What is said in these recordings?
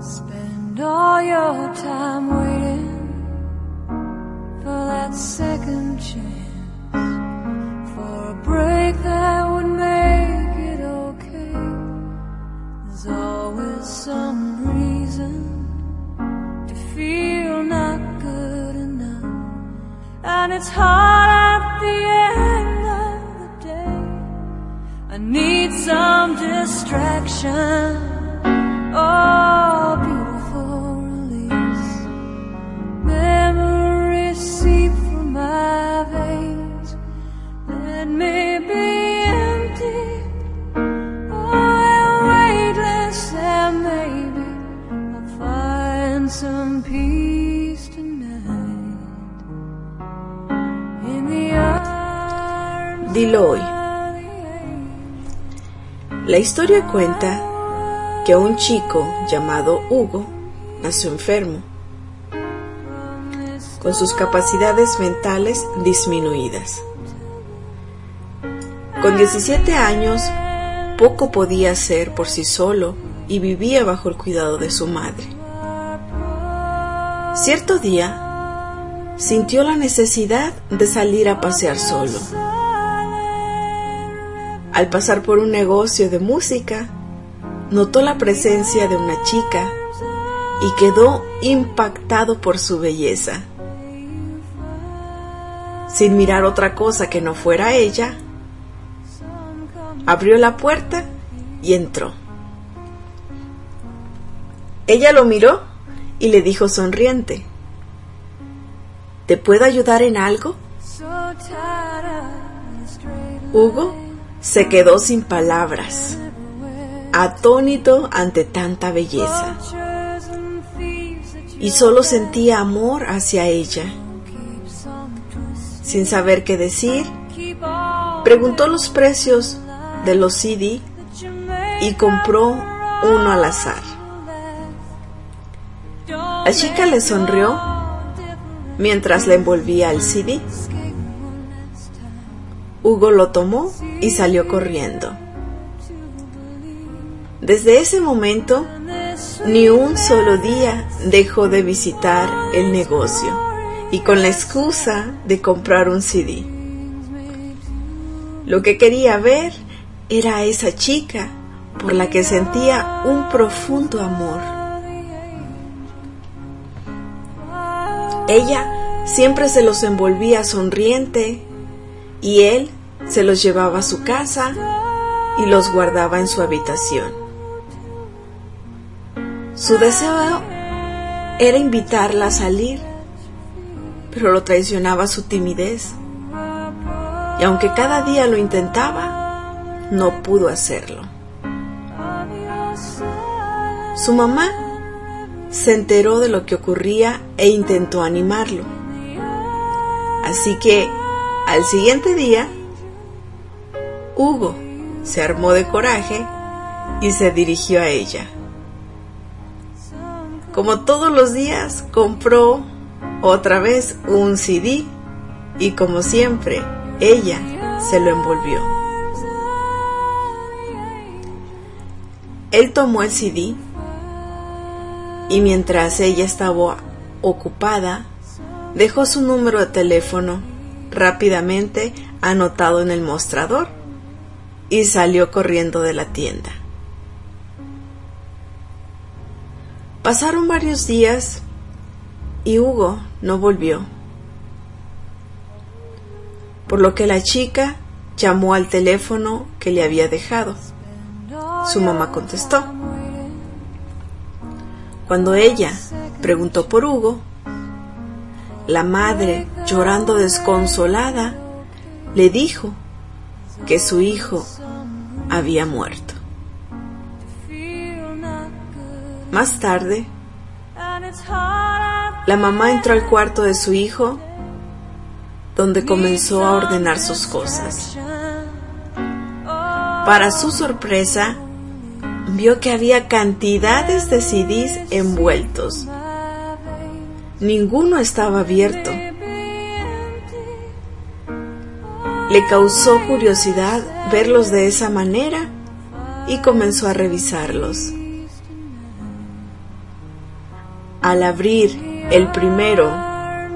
Spend all your time waiting for that second chance, for a break that would make it okay. There's always some reason to feel not good enough, and it's hard some distraction. Oh, beautiful release. Memories seep through my veins. Let me be empty. Oh, weightless, and maybe I'll find some peace tonight. In the arms Dilo hoy. of the La historia cuenta que un chico llamado Hugo nació enfermo, con sus capacidades mentales disminuidas. Con 17 años, poco podía hacer por sí solo y vivía bajo el cuidado de su madre. Cierto día, sintió la necesidad de salir a pasear solo. Al pasar por un negocio de música, notó la presencia de una chica y quedó impactado por su belleza. Sin mirar otra cosa que no fuera ella, abrió la puerta y entró. Ella lo miró y le dijo sonriente, ¿Te puedo ayudar en algo? Hugo se quedó sin palabras, atónito ante tanta belleza, y solo sentía amor hacia ella. Sin saber qué decir, preguntó los precios de los CD y compró uno al azar. La chica le sonrió mientras le envolvía el CD. Hugo lo tomó y salió corriendo. Desde ese momento, ni un solo día dejó de visitar el negocio y con la excusa de comprar un CD. Lo que quería ver era a esa chica por la que sentía un profundo amor. Ella siempre se los envolvía sonriente y él se los llevaba a su casa y los guardaba en su habitación. Su deseo era invitarla a salir, pero lo traicionaba su timidez. Y aunque cada día lo intentaba, no pudo hacerlo. Su mamá se enteró de lo que ocurría e intentó animarlo. Así que al siguiente día, Hugo se armó de coraje y se dirigió a ella. Como todos los días, compró otra vez un CD y como siempre, ella se lo envolvió. Él tomó el CD y mientras ella estaba ocupada, dejó su número de teléfono rápidamente anotado en el mostrador y salió corriendo de la tienda. Pasaron varios días y Hugo no volvió, por lo que la chica llamó al teléfono que le había dejado. Su mamá contestó. Cuando ella preguntó por Hugo, la madre, llorando desconsolada, le dijo que su hijo había muerto. Más tarde, la mamá entró al cuarto de su hijo, donde comenzó a ordenar sus cosas. Para su sorpresa, vio que había cantidades de CDs envueltos. Ninguno estaba abierto. Le causó curiosidad verlos de esa manera y comenzó a revisarlos. Al abrir el primero,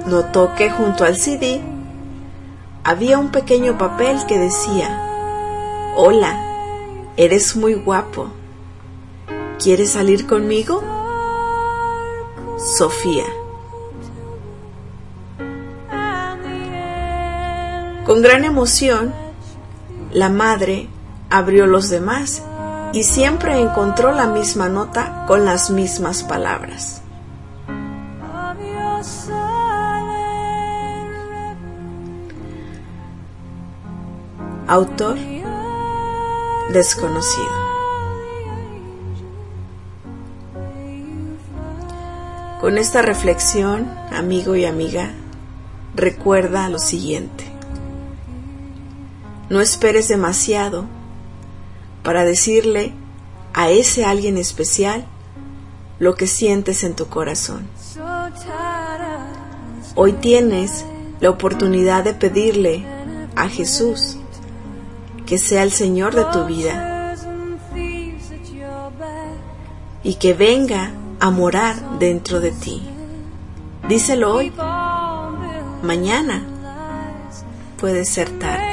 notó que junto al CD había un pequeño papel que decía, Hola, eres muy guapo. ¿Quieres salir conmigo? Sofía. Con gran emoción, la madre abrió los demás y siempre encontró la misma nota con las mismas palabras. Autor desconocido. Con esta reflexión, amigo y amiga, recuerda lo siguiente. No esperes demasiado para decirle a ese alguien especial lo que sientes en tu corazón. Hoy tienes la oportunidad de pedirle a Jesús que sea el Señor de tu vida y que venga a morar dentro de ti. Díselo hoy. Mañana puede ser tarde.